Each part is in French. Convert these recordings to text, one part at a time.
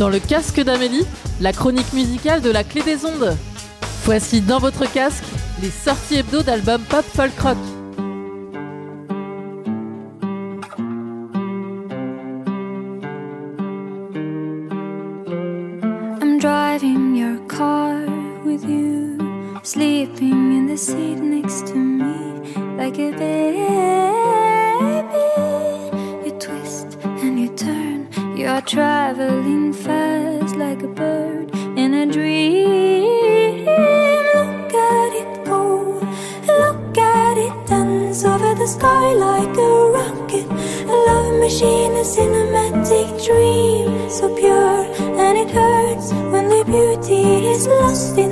Dans le casque d'Amélie, la chronique musicale de la clé des ondes. Voici dans votre casque les sorties hebdo d'albums pop folk rock. I'm driving your car with you, sleeping in the seat next to me like a baby. traveling fast like a bird in a dream. Look at it go, look at it dance over the sky like a rocket. A love machine, a cinematic dream, so pure, and it hurts when the beauty is lost in.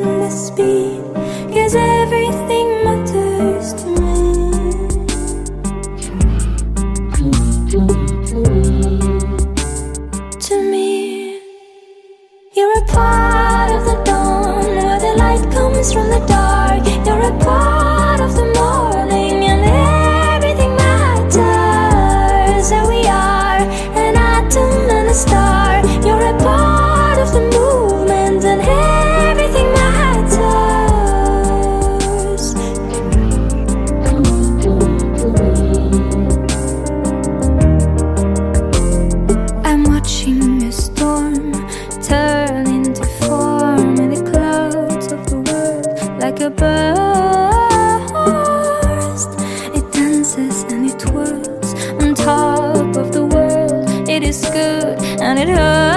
It hurts.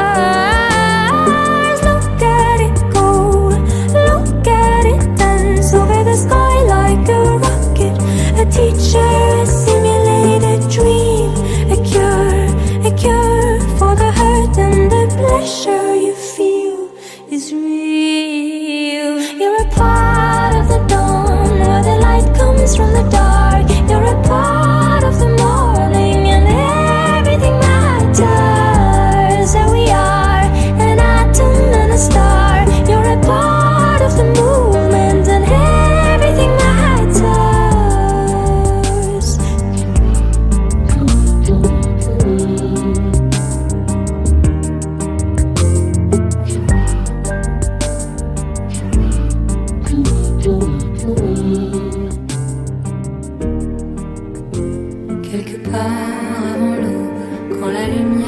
quelque part avant l'aube, quand la lumière.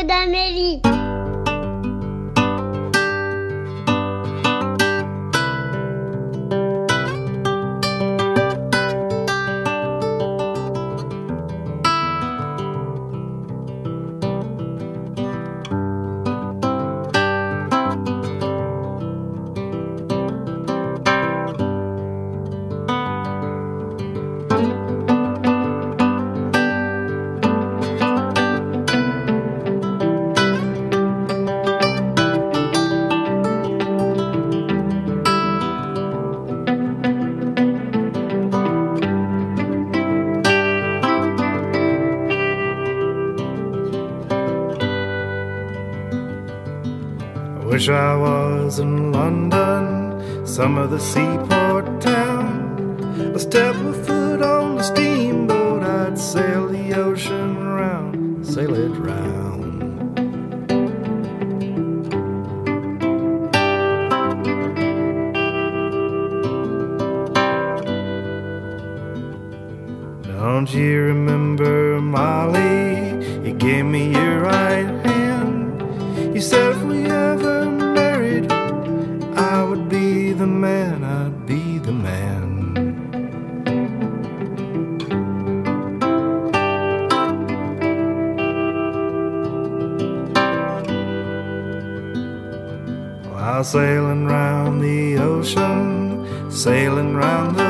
Casque d'Amélie. wish I was in London, some of the seaport town. A step a foot on the steamboat, I'd sail the ocean round, sail it round. Don't you remember Molly? You gave me your right hand. You said if we ever sailing round the ocean, sailing round the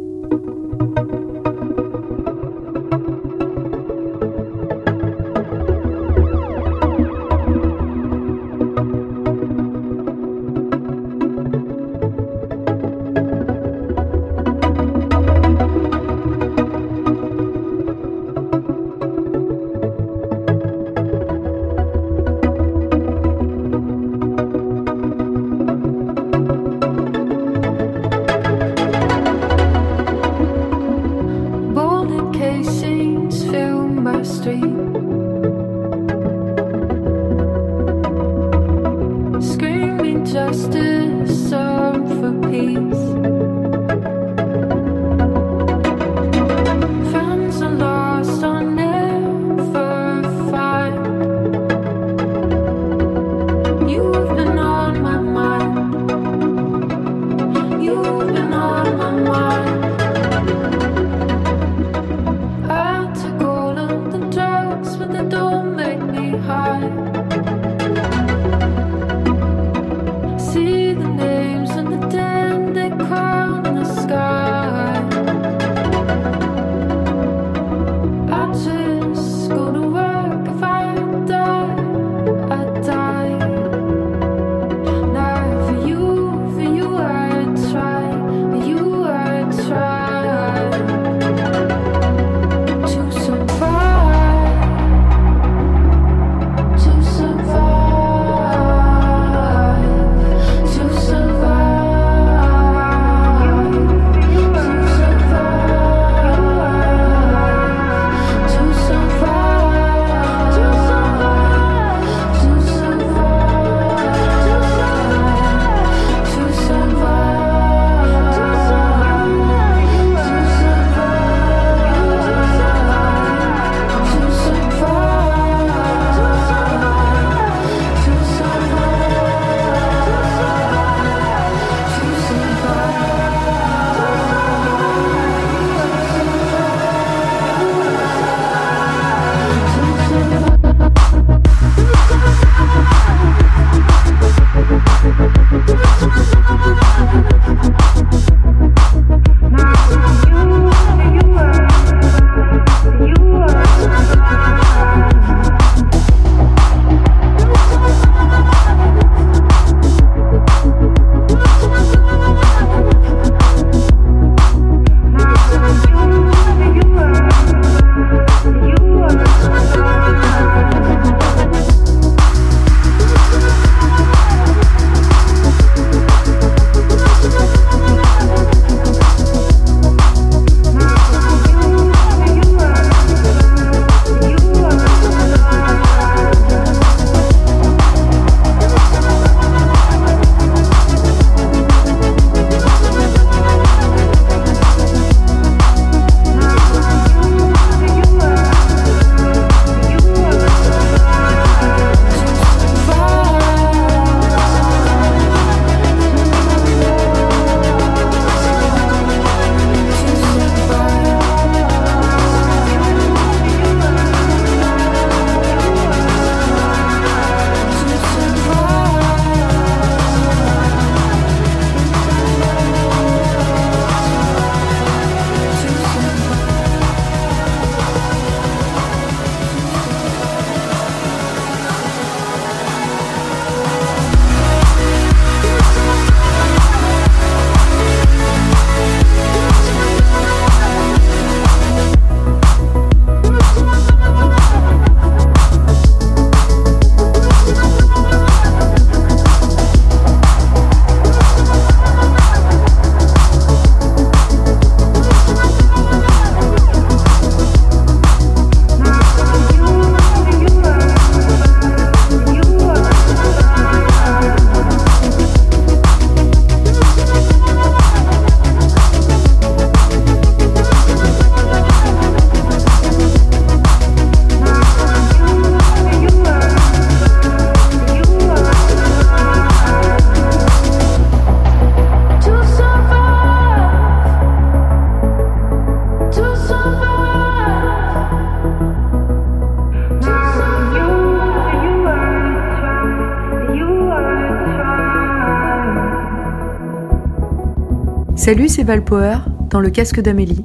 Salut, c'est Valpower dans le casque d'Amélie.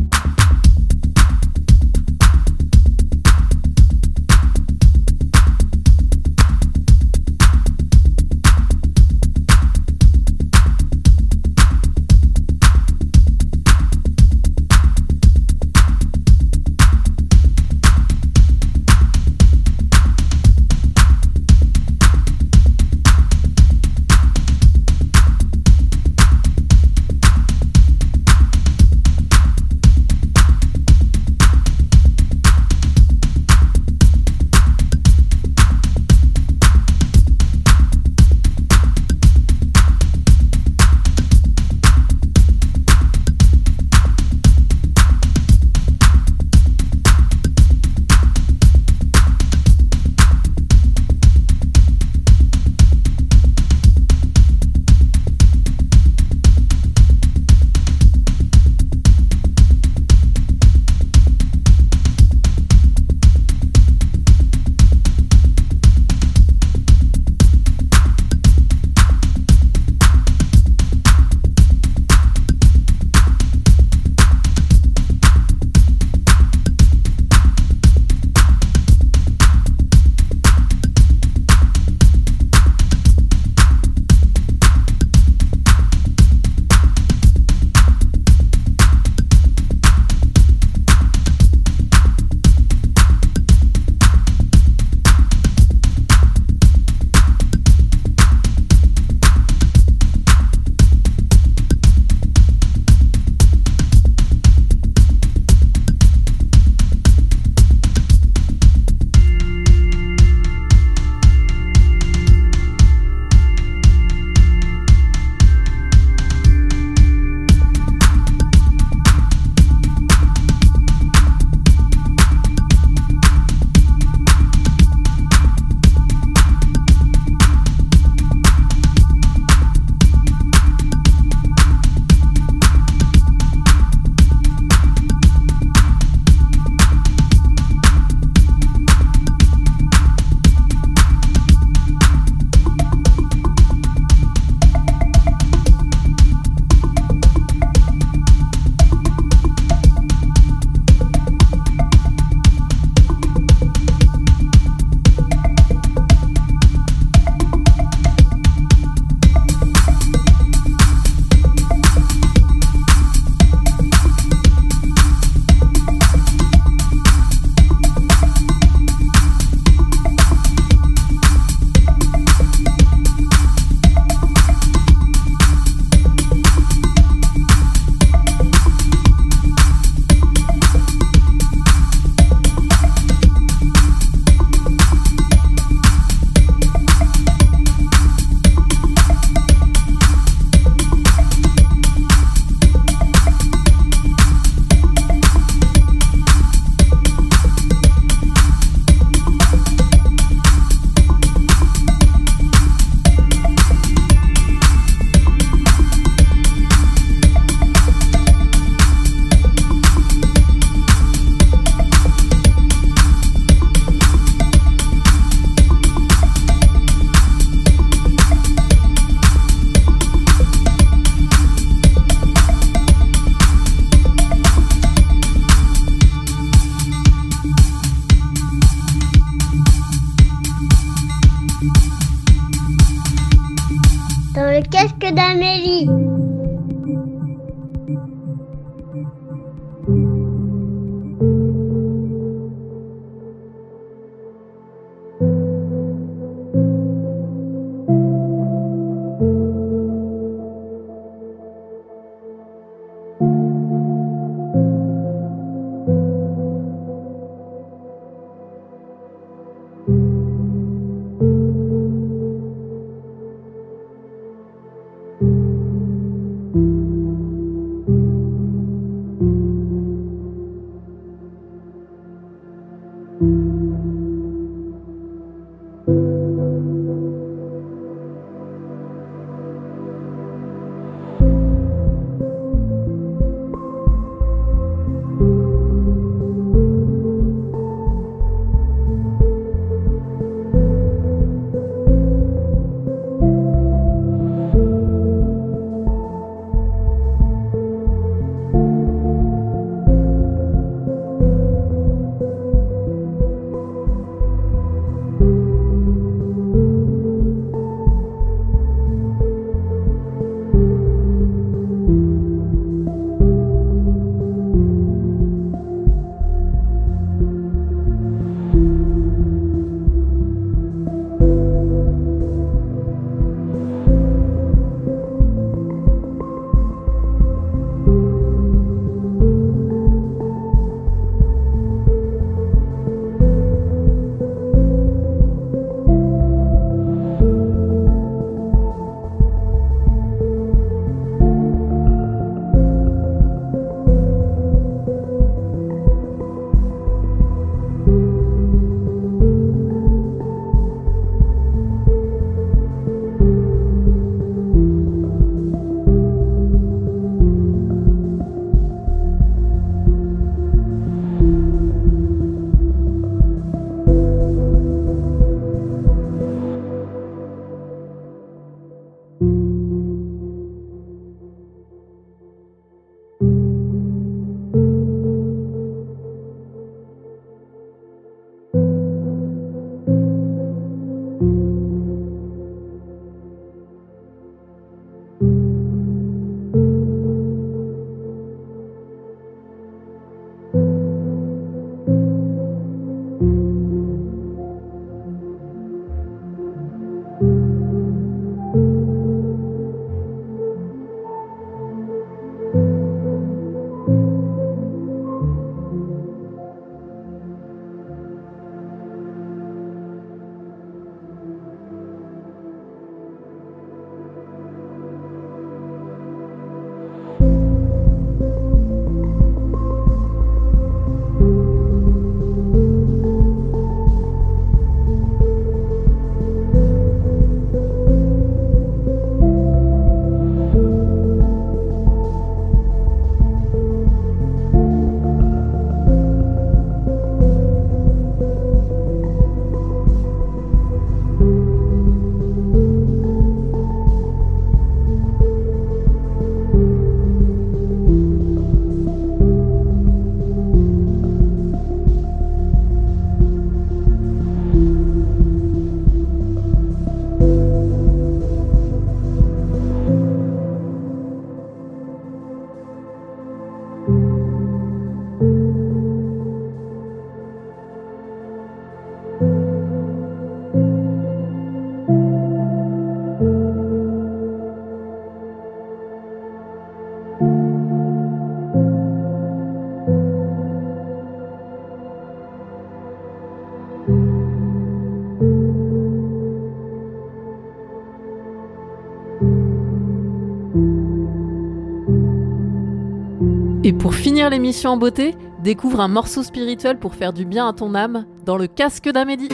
Pour finir l'émission en beauté, découvre un morceau spirituel pour faire du bien à ton âme dans le casque d'Amélie.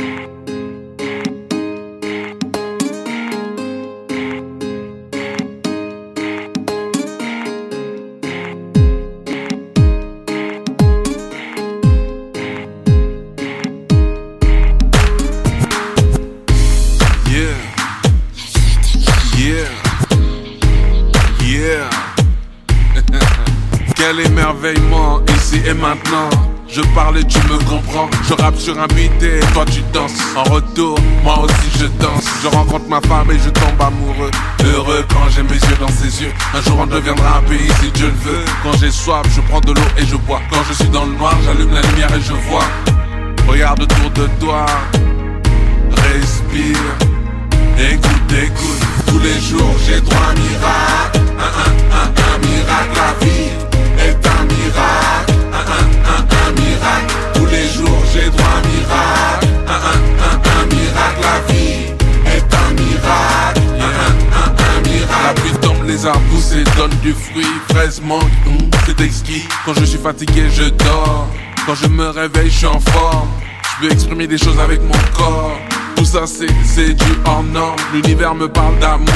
Je parle et tu me comprends. Je rappe sur un beat et toi tu danses. En retour, moi aussi je danse. Je rencontre ma femme et je tombe amoureux. Heureux quand j'ai mes yeux dans ses yeux. Un jour on deviendra un pays si Dieu le veut. Quand j'ai soif, je prends de l'eau et je bois. Quand je suis dans le noir, j'allume la lumière et je vois. Regarde autour de toi. Respire. Écoute, écoute, tous les jours j'ai droit à un miracle, un, un, un, un miracle, la vie est un miracle, les jours j'ai droit à un miracle, un, un, un, miracle, la vie est un miracle, un, miracle. La pluie tombe, les arbres poussent et donnent du fruit, fraise mangue, c'est exquis, quand je suis fatigué je dors, quand je me réveille je suis en forme, je veux exprimer des choses avec mon corps. Tout ça c'est, du hors norme. L'univers me parle d'amour.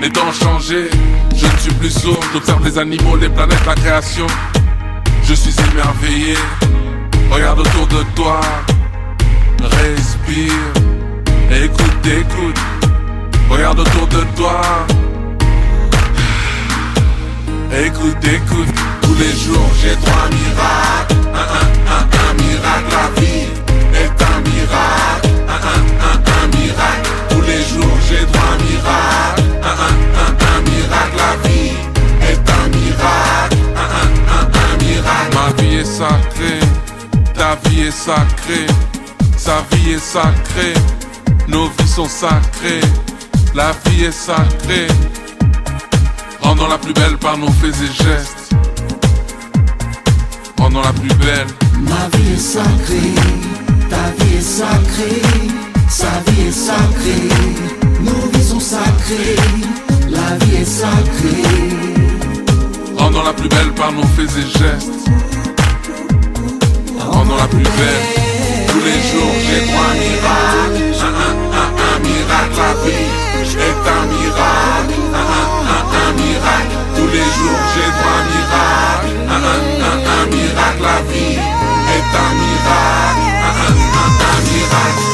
Les temps ont changé Je ne suis plus sourd. J'observe les animaux, les planètes, la création. Je suis émerveillé Regarde autour de toi. Respire. Écoute, écoute. Regarde autour de toi. Écoute, écoute. Tous les jours j'ai droit à un miracle Un, un, un, un miracle est sacrée. Sa vie est sacrée. Nos vies sont sacrées. La vie est sacrée. Rendons la plus belle par nos faits et gestes. Rendons la plus belle. Ma vie est sacrée. Ta vie est sacrée, sa vie est sacrée, nos vies sont sacrées, la vie est sacrée. Rendons la plus belle par nos faits et gestes. La plus belle. Tous les jours j'ai droit à un miracle. Un, un, un, miracle. La vie est un miracle. Un, un, un, un miracle. Tous les jours j'ai droit à un miracle. Un, un, un, un miracle. La vie est un miracle. Un, un, un, un miracle.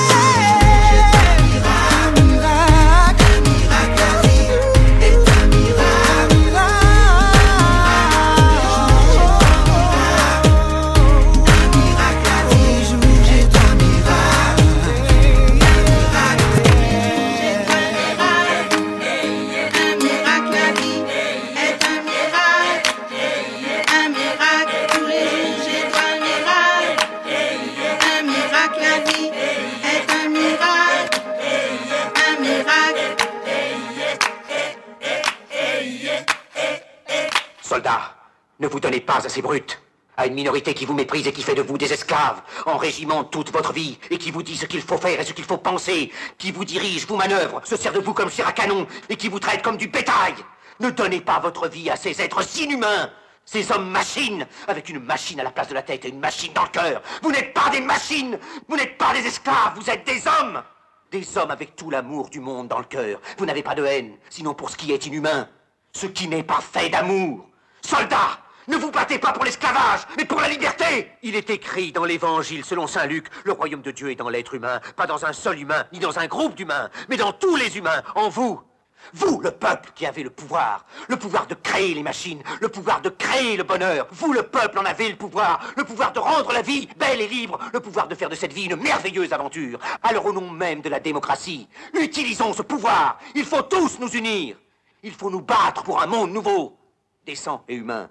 Ne vous donnez pas à ces brutes. À une minorité qui vous méprise et qui fait de vous des esclaves, en régiment toute votre vie, et qui vous dit ce qu'il faut faire et ce qu'il faut penser, qui vous dirige, vous manœuvre, se sert de vous comme chair à et qui vous traite comme du bétail. Ne donnez pas votre vie à ces êtres inhumains, ces hommes machines, avec une machine à la place de la tête et une machine dans le cœur. Vous n'êtes pas des machines, vous n'êtes pas des esclaves, vous êtes des hommes. Des hommes avec tout l'amour du monde dans le cœur. Vous n'avez pas de haine, sinon pour ce qui est inhumain, ce qui n'est pas fait d'amour. Soldats, ne vous battez pas pour l'esclavage, mais pour la liberté Il est écrit dans l'évangile selon saint Luc, le royaume de Dieu est dans l'être humain, pas dans un seul humain, ni dans un groupe d'humains, mais dans tous les humains, en vous. Vous, le peuple qui avez le pouvoir, le pouvoir de créer les machines, le pouvoir de créer le bonheur. Vous, le peuple, en avez le pouvoir, le pouvoir de rendre la vie belle et libre, le pouvoir de faire de cette vie une merveilleuse aventure. Alors au nom même de la démocratie, utilisons ce pouvoir. Il faut tous nous unir. Il faut nous battre pour un monde nouveau, décent et humain,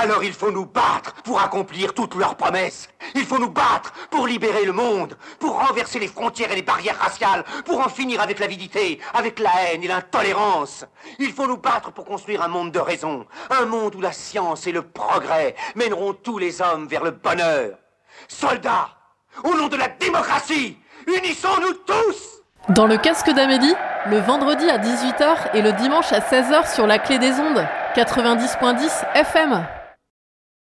Alors il faut nous battre pour accomplir toutes leurs promesses. Il faut nous battre pour libérer le monde, pour renverser les frontières et les barrières raciales, pour en finir avec l'avidité, avec la haine et l'intolérance. Il faut nous battre pour construire un monde de raison, un monde où la science et le progrès mèneront tous les hommes vers le bonheur. Soldats, au nom de la démocratie, unissons-nous tous Dans le casque d'Amélie, le vendredi à 18h et le dimanche à 16h sur la clé des ondes, 90.10 FM.